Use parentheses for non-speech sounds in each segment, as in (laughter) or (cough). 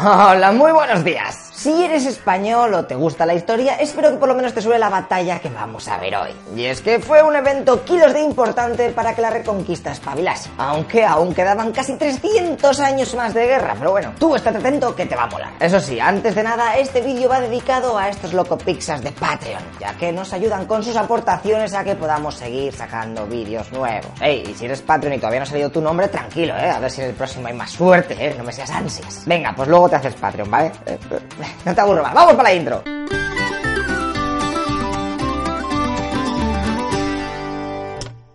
Hola, muy buenos días. Si eres español o te gusta la historia, espero que por lo menos te suene la batalla que vamos a ver hoy. Y es que fue un evento kilos de importante para que la reconquista espabilase. Aunque aún quedaban casi 300 años más de guerra. Pero bueno, tú estate atento que te va a molar. Eso sí, antes de nada, este vídeo va dedicado a estos locopixas de Patreon, ya que nos ayudan con sus aportaciones a que podamos seguir sacando vídeos nuevos. Ey, y si eres Patreon y todavía no ha salido tu nombre, tranquilo, eh. A ver si en el próximo hay más suerte, eh. No me seas ansias. Venga, pues luego te haces Patreon, ¿vale? Eh, eh, no te aburro más. Vamos para la intro.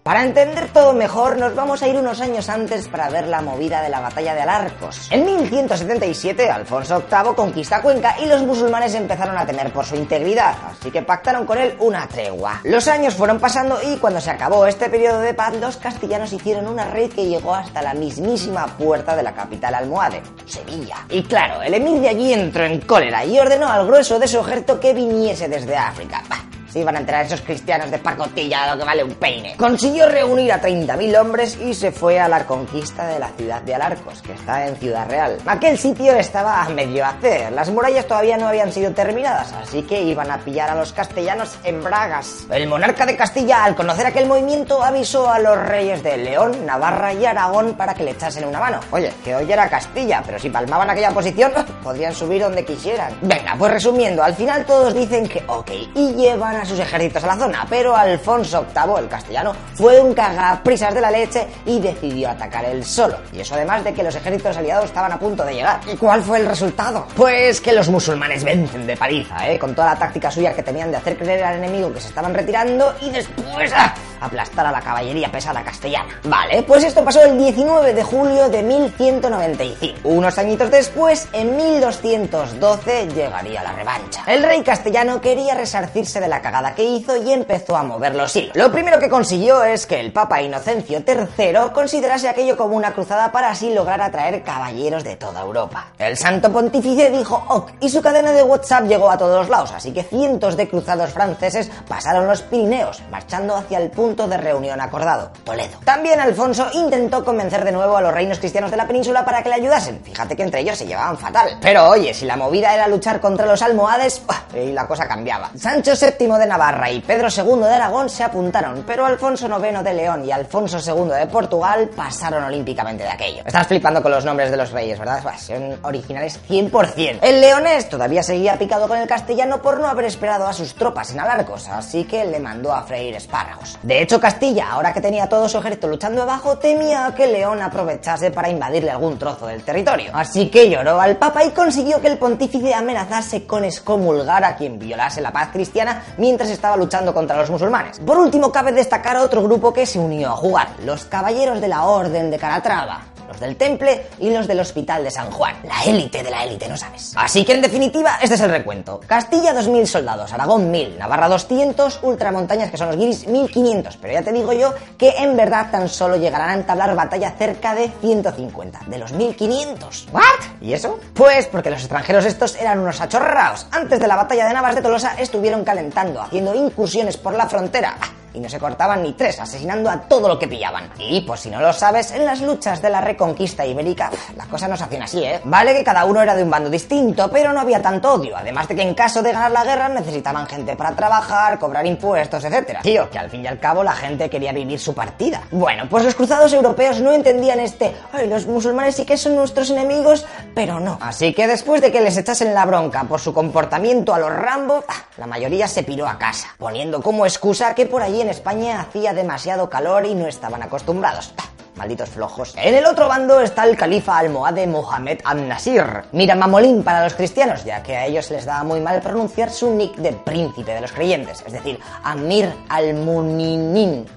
Para entender todo mejor, nos vamos a ir unos años antes para ver la movida de la batalla de Alarcos. En 1177, Alfonso VIII conquista Cuenca y los musulmanes empezaron a temer por su integridad, así que pactaron con él una tregua. Los años fueron pasando y cuando se acabó este periodo de paz, los castellanos hicieron una raid que llegó hasta la mismísima puerta de la capital almohade, Sevilla. Y claro, el emir de allí entró en cólera y ordenó al grueso de su ejército que viniese desde África. Se iban a enterar esos cristianos de pacotilla lo que vale un peine. Consiguió reunir a 30.000 hombres y se fue a la conquista de la ciudad de Alarcos, que está en Ciudad Real. Aquel sitio estaba a medio hacer, las murallas todavía no habían sido terminadas, así que iban a pillar a los castellanos en bragas. El monarca de Castilla, al conocer aquel movimiento, avisó a los reyes de León, Navarra y Aragón para que le echasen una mano. Oye, que hoy era Castilla, pero si palmaban aquella posición, (laughs) podrían subir donde quisieran. Venga, pues resumiendo, al final todos dicen que ok, y llevan a sus ejércitos a la zona, pero Alfonso VIII, el castellano, fue un cagaprisas de la leche y decidió atacar él solo. Y eso además de que los ejércitos aliados estaban a punto de llegar. ¿Y cuál fue el resultado? Pues que los musulmanes vencen de paliza, ¿eh? Con toda la táctica suya que tenían de hacer creer al enemigo que se estaban retirando y después... ¡ah! Aplastar a la caballería pesada castellana. Vale, pues esto pasó el 19 de julio de 1195. Unos añitos después, en 1212, llegaría la revancha. El rey castellano quería resarcirse de la cagada que hizo y empezó a mover los hilos. Lo primero que consiguió es que el Papa Inocencio III considerase aquello como una cruzada para así lograr atraer caballeros de toda Europa. El santo pontífice dijo ok y su cadena de WhatsApp llegó a todos lados, así que cientos de cruzados franceses pasaron los Pirineos, marchando hacia el punto de reunión acordado, Toledo. También Alfonso intentó convencer de nuevo a los reinos cristianos de la península para que le ayudasen. Fíjate que entre ellos se llevaban fatal. Pero oye, si la movida era luchar contra los almohades, y la cosa cambiaba. Sancho VII de Navarra y Pedro II de Aragón se apuntaron, pero Alfonso IX de León y Alfonso II de Portugal pasaron olímpicamente de aquello. Estás flipando con los nombres de los reyes, ¿verdad? Bah, son originales 100%. El leonés todavía seguía picado con el castellano por no haber esperado a sus tropas en Alarcos, así que le mandó a freír espárragos. Hecho, Castilla, ahora que tenía todo su ejército luchando abajo, temía que León aprovechase para invadirle algún trozo del territorio. Así que lloró al Papa y consiguió que el pontífice amenazase con excomulgar a quien violase la paz cristiana mientras estaba luchando contra los musulmanes. Por último, cabe destacar otro grupo que se unió a jugar, los Caballeros de la Orden de Calatrava del Temple y los del Hospital de San Juan. La élite de la élite, ¿no sabes? Así que en definitiva, este es el recuento. Castilla 2.000 soldados, Aragón 1.000, Navarra 200, ultramontañas que son los guiris 1.500. Pero ya te digo yo que en verdad tan solo llegarán a entablar batalla cerca de 150, de los 1.500. ¿What? ¿Y eso? Pues porque los extranjeros estos eran unos achorraos. Antes de la batalla de Navas de Tolosa estuvieron calentando, haciendo incursiones por la frontera y no se cortaban ni tres, asesinando a todo lo que pillaban. Y, por si no lo sabes, en las luchas de la reconquista ibérica, las cosas no se hacían así, ¿eh? Vale que cada uno era de un bando distinto, pero no había tanto odio, además de que en caso de ganar la guerra necesitaban gente para trabajar, cobrar impuestos, etc. Tío, que al fin y al cabo la gente quería vivir su partida. Bueno, pues los cruzados europeos no entendían este, ay, los musulmanes sí que son nuestros enemigos, pero no. Así que después de que les echasen la bronca por su comportamiento a los Rambo, la mayoría se piró a casa, poniendo como excusa que por allí en España hacía demasiado calor y no estaban acostumbrados. Malditos flojos. En el otro bando está el califa almohade Mohamed al-Nasir. Mira mamolín para los cristianos, ya que a ellos les daba muy mal pronunciar su nick de príncipe de los creyentes, es decir, Amir al-Muninin.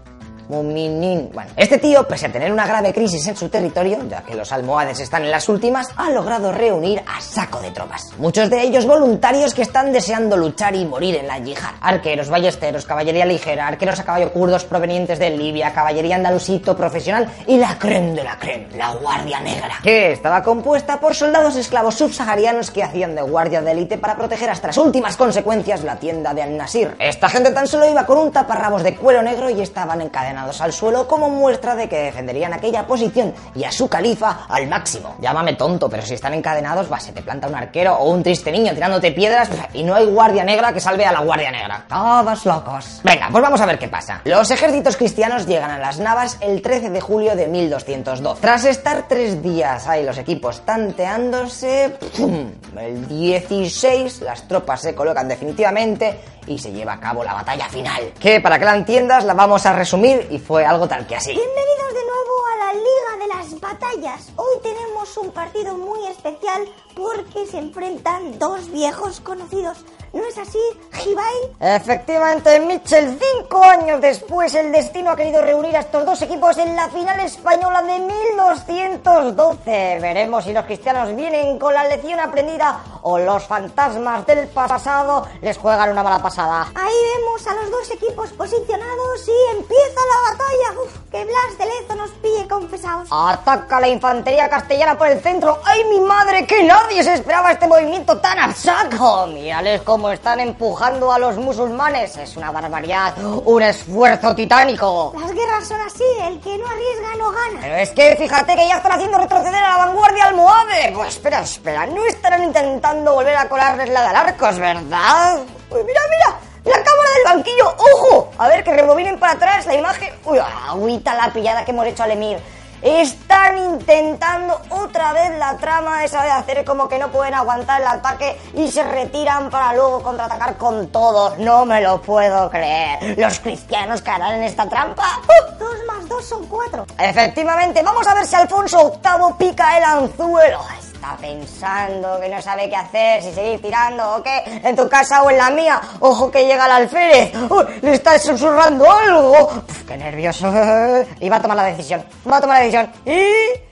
Muminin. Bueno, este tío, pese a tener una grave crisis en su territorio, ya que los almohades están en las últimas, ha logrado reunir a saco de tropas. Muchos de ellos voluntarios que están deseando luchar y morir en la yihad. Arqueros, ballesteros, caballería ligera, arqueros a caballo kurdos provenientes de Libia, caballería andalusito profesional y la creme de la creme, la Guardia Negra, que estaba compuesta por soldados esclavos subsaharianos que hacían de guardia de élite para proteger hasta las últimas consecuencias la tienda de Al-Nasir. Esta gente tan solo iba con un taparrabos de cuero negro y estaban encadenados al suelo como muestra de que defenderían aquella posición y a su califa al máximo. Llámame tonto, pero si están encadenados, va, se te planta un arquero o un triste niño tirándote piedras y no hay guardia negra que salve a la guardia negra. Todos locos. Venga, pues vamos a ver qué pasa. Los ejércitos cristianos llegan a las Navas el 13 de julio de 1202. Tras estar tres días ahí los equipos tanteándose, ¡pum! el 16 las tropas se colocan definitivamente y se lleva a cabo la batalla final. Que para que la entiendas la vamos a resumir y fue algo tal que así. Bienvenidos de nuevo a la Liga de las Batallas. Hoy tenemos un partido muy especial porque se enfrentan dos viejos conocidos. ¿No es así, Jibai? Efectivamente, Mitchell, cinco años después, el destino ha querido reunir a estos dos equipos en la final española de 1212. Veremos si los cristianos vienen con la lección aprendida o los fantasmas del pasado les juegan una mala pasada. Ahí vemos a los dos equipos posicionados y empieza la batalla. Uf, que Blas de Lezo nos pille confesados. Ataca la infantería castellana por el centro. ¡Ay, mi madre! Que nadie se esperaba este movimiento tan a saco. Mírales cómo están empujando a los musulmanes. Es una barbaridad. Un esfuerzo titánico. Las guerras son así. El que no arriesga no gana. Pero es que fíjate que ya están haciendo retroceder a la vanguardia almohade. Pues espera, espera. No estarán intentando volver a colarles la de Alarcos, ¿verdad? Uy, mira, mira. La cámara del banquillo, ojo, a ver que rebobinen para atrás la imagen. Uy, agüita la pillada que hemos hecho al Emir. Están intentando otra vez la trama esa de hacer como que no pueden aguantar el ataque y se retiran para luego contraatacar con todo. No me lo puedo creer. ¿Los cristianos caerán en esta trampa? ¡Uh! Dos más dos son cuatro. Efectivamente, vamos a ver si Alfonso VIII pica el anzuelo. Está pensando que no sabe qué hacer, si seguir tirando o qué, en tu casa o en la mía. Ojo que llega el alférez. Le está susurrando algo. Uf, qué nervioso. (laughs) Y va a tomar la decisión. Va a tomar la decisión. Y...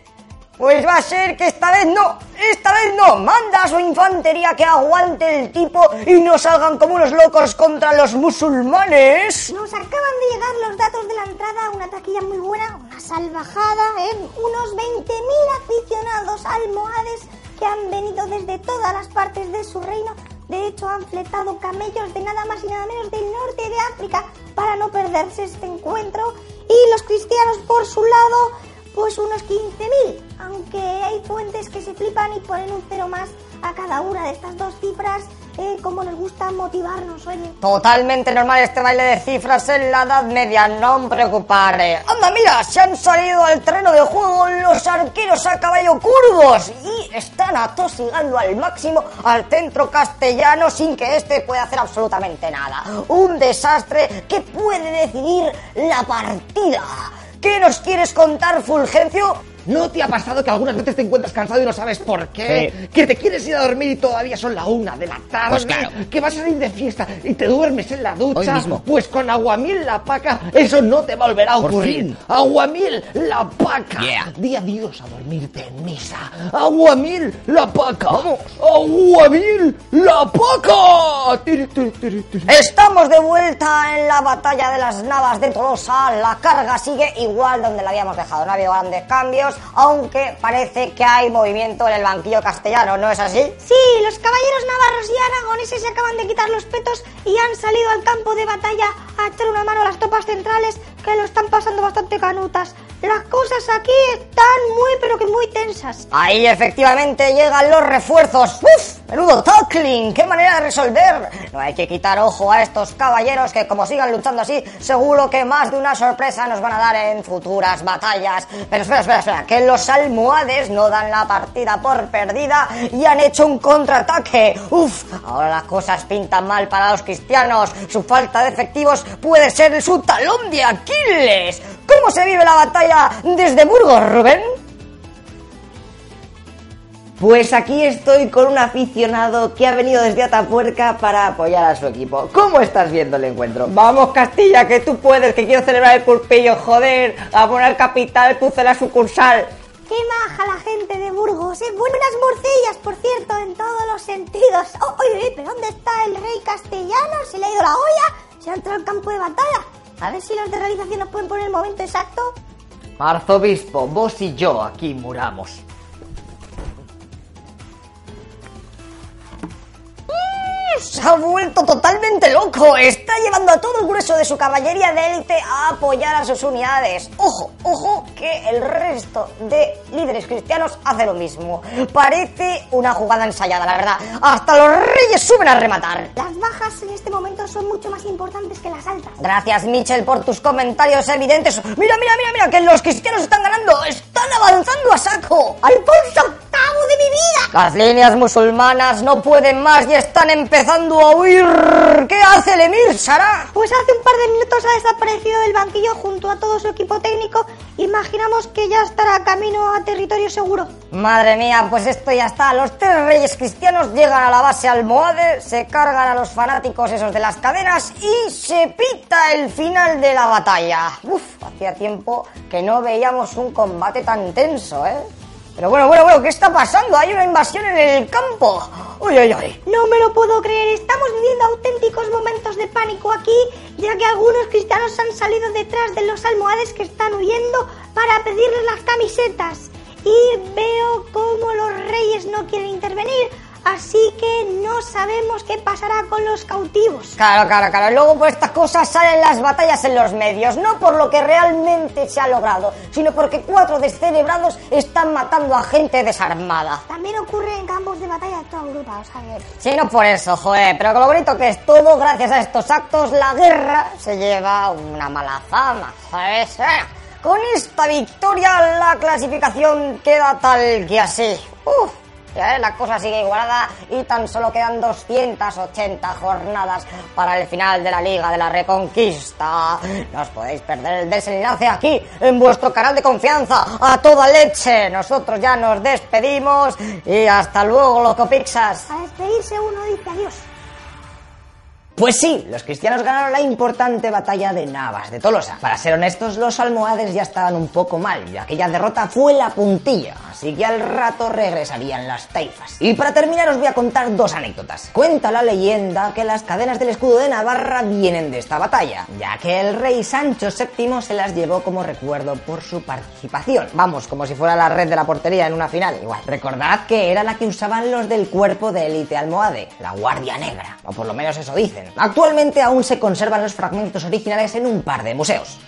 Pues va a ser que esta vez no, esta vez no. Manda a su infantería que aguante el tipo y no salgan como unos locos contra los musulmanes. Nos acaban de llegar los datos de la entrada, una taquilla muy buena, una salvajada, en unos 20.000 aficionados almohades que han venido desde todas las partes de su reino. De hecho, han fletado camellos de nada más y nada menos del norte de África para no perderse este encuentro. Y los cristianos, por su lado, pues unos 15.000, aunque hay fuentes que se flipan y ponen un cero más a cada una de estas dos cifras, eh, como nos gusta motivarnos, oye. Totalmente normal este baile de cifras en la Edad Media, no me preocupare. Anda, mira, se han salido al terreno de juego los arqueros a caballo curvos y están atosigando al máximo al centro castellano sin que este pueda hacer absolutamente nada. Un desastre que puede decidir la partida. ¿Qué nos quieres contar, Fulgencio? ¿No te ha pasado que algunas veces te encuentras cansado y no sabes por qué? Sí. Que te quieres ir a dormir y todavía son la una de la tarde. Pues claro. Que vas a salir de fiesta y te duermes en la ducha. Hoy mismo. Pues con aguamiel la paca, eso no te volverá a ocurrir. fin. Aguamiel la paca. Yeah. Di adiós a dormirte en misa. Aguamiel la paca. Aguamiel la paca. Tiri, tiri, tiri, tiri. Estamos de vuelta en la batalla de las Navas de Tolosa. La carga sigue igual donde la habíamos dejado. No ha habido grandes cambios, aunque parece que hay movimiento en el banquillo castellano, ¿no es así? Sí, los caballeros navarros y aragoneses se acaban de quitar los petos y han salido al campo de batalla a echar una mano a las tropas centrales que lo están pasando bastante canutas. Las cosas aquí están muy pero que muy tensas. Ahí efectivamente llegan los refuerzos. ¡Uf! Menudo tackling, qué manera de resolver. No hay que quitar ojo a estos caballeros que como sigan luchando así, seguro que más de una sorpresa nos van a dar en futuras batallas. Pero espera, espera, espera, que los almohades no dan la partida por perdida y han hecho un contraataque. Uf, ahora las cosas pintan mal para los cristianos. Su falta de efectivos puede ser su talón de Aquiles. ¿Cómo se vive la batalla desde Burgos, Rubén? Pues aquí estoy con un aficionado que ha venido desde Atapuerca para apoyar a su equipo. ¿Cómo estás viendo el encuentro? Vamos, Castilla, que tú puedes, que quiero celebrar el pulpillo, joder, a poner capital, puse la sucursal. Qué maja la gente de Burgos, ¿eh? Buenas morcillas, por cierto, en todos los sentidos. Oh, oye, oye, ¿pero dónde está el rey castellano? ¿Se le ha ido la olla? ¿Se ha entrado al campo de batalla? A ver si los de realización nos pueden poner el momento exacto. Arzobispo, vos y yo aquí muramos. Se ha vuelto totalmente loco. Está llevando a todo el grueso de su caballería de élite a apoyar a sus unidades. Ojo, ojo, que el resto de líderes cristianos hace lo mismo. Parece una jugada ensayada, la verdad. Hasta los reyes suben a rematar. Las bajas en este momento son mucho más importantes que las altas. Gracias, Mitchell, por tus comentarios evidentes. Mira, mira, mira, mira, que los cristianos están ganando. Están avanzando a saco. ¡Alfonso mi vida! Las líneas musulmanas no pueden más y están empezando a huir. ¿Qué hace el emir, Sara? Pues hace un par de minutos ha desaparecido del banquillo junto a todo su equipo técnico. Imaginamos que ya estará camino a territorio seguro. Madre mía, pues esto ya está. Los tres reyes cristianos llegan a la base almohade, se cargan a los fanáticos esos de las cadenas y se pita el final de la batalla. Uf, hacía tiempo que no veíamos un combate tan tenso, ¿eh? Pero bueno, bueno, bueno, ¿qué está pasando? Hay una invasión en el campo. Uy, uy, uy. No me lo puedo creer, estamos viviendo auténticos momentos de pánico aquí, ya que algunos cristianos han salido detrás de los almohades que están huyendo para pedirles las camisetas. Y veo cómo los reyes no quieren intervenir, así que no sabemos qué pasará con los cautivos. Claro, claro, claro. Luego por estas cosas salen las batallas en los medios, no por lo que realmente se ha logrado, sino porque cuatro descerebrados están matando a gente desarmada. También ocurre en campos de batalla de toda Europa, o sea que... Sí, no por eso, joder, pero con lo bonito que es todo, gracias a estos actos, la guerra se lleva una mala fama, ¿sabes? Eh, Con esta victoria la clasificación queda tal que así. Uf, eh, la cosa sigue igualada y tan solo quedan 280 jornadas para el final de la Liga de la Reconquista. No os podéis perder el desenlace aquí, en vuestro canal de confianza, a toda leche. Nosotros ya nos despedimos y hasta luego, Locopixas. A despedirse uno dice adiós. Pues sí, los cristianos ganaron la importante batalla de Navas de Tolosa. Para ser honestos, los almohades ya estaban un poco mal y aquella derrota fue la puntilla, así que al rato regresarían las taifas. Y para terminar os voy a contar dos anécdotas. Cuenta la leyenda que las cadenas del escudo de Navarra vienen de esta batalla, ya que el rey Sancho VII se las llevó como recuerdo por su participación. Vamos, como si fuera la red de la portería en una final, igual. Recordad que era la que usaban los del cuerpo de élite almohade, la Guardia Negra, o por lo menos eso dicen. Actualmente aún se conservan los fragmentos originales en un par de museos,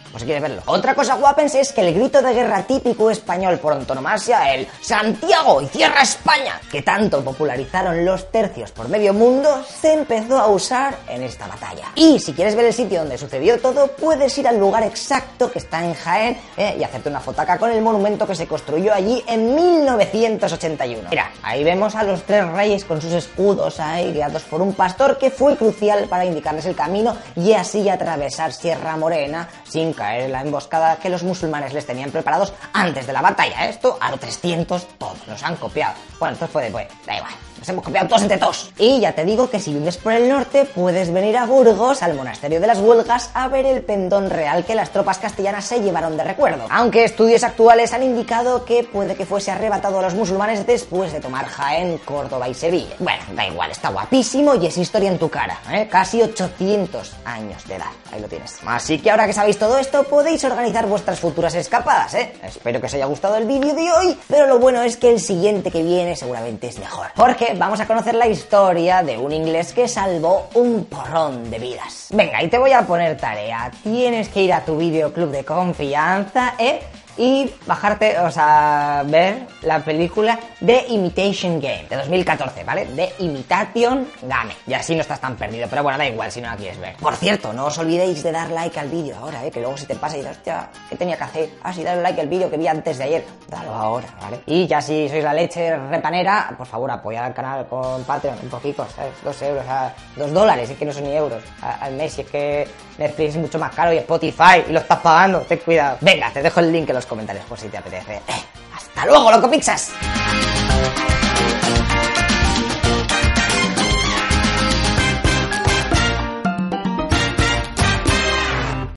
verlo. Otra cosa guapens es que el grito de guerra típico español por antonomasia, el Santiago y cierra España, que tanto popularizaron los tercios por medio mundo, se empezó a usar en esta batalla. Y si quieres ver el sitio donde sucedió todo, puedes ir al lugar exacto que está en Jaén eh, y hacerte una fotaca con el monumento que se construyó allí en 1981. Mira, ahí vemos a los tres reyes con sus escudos ahí guiados por un pastor que fue crucial para indicarles el camino y así atravesar Sierra Morena sin caer la emboscada que los musulmanes les tenían preparados antes de la batalla. Esto a los 300 todos nos han copiado. Bueno, esto fue después, da igual. Nos hemos copiado todos entre todos. Y ya te digo que si vives por el norte, puedes venir a Burgos, al monasterio de las Huelgas, a ver el pendón real que las tropas castellanas se llevaron de recuerdo. Aunque estudios actuales han indicado que puede que fuese arrebatado a los musulmanes después de tomar Jaén, Córdoba y Sevilla. Bueno, da igual, está guapísimo y es historia en tu cara, ¿eh? Casi 800 años de edad. Ahí lo tienes. Así que ahora que sabéis todo esto, podéis organizar vuestras futuras escapadas, ¿eh? Espero que os haya gustado el vídeo de hoy, pero lo bueno es que el siguiente que viene seguramente es mejor. Porque vamos a conocer la historia de un inglés que salvó un porrón de vidas. Venga, y te voy a poner tarea. Tienes que ir a tu videoclub de confianza, ¿eh? Y bajarte, o sea, ver la película The Imitation Game de 2014, ¿vale? The Imitation Game. Y así no estás tan perdido, pero bueno, da igual si no la quieres ver. Por cierto, no os olvidéis de dar like al vídeo ahora, ¿eh? Que luego si te pasa y dices, hostia, ¿qué tenía que hacer? Ah, sí, darle like al vídeo que vi antes de ayer. Dalo ahora, ¿vale? Y ya si sois la leche repanera, por favor, apoyad al canal con Patreon, un poquito, ¿sabes? Dos euros, a dos dólares, es que no son ni euros al mes, y es que Netflix es mucho más caro y Spotify y lo estás pagando, ten cuidado. Venga, te dejo el link en los comentarios por si te apetece. Eh, ¡Hasta luego, loco Pixas!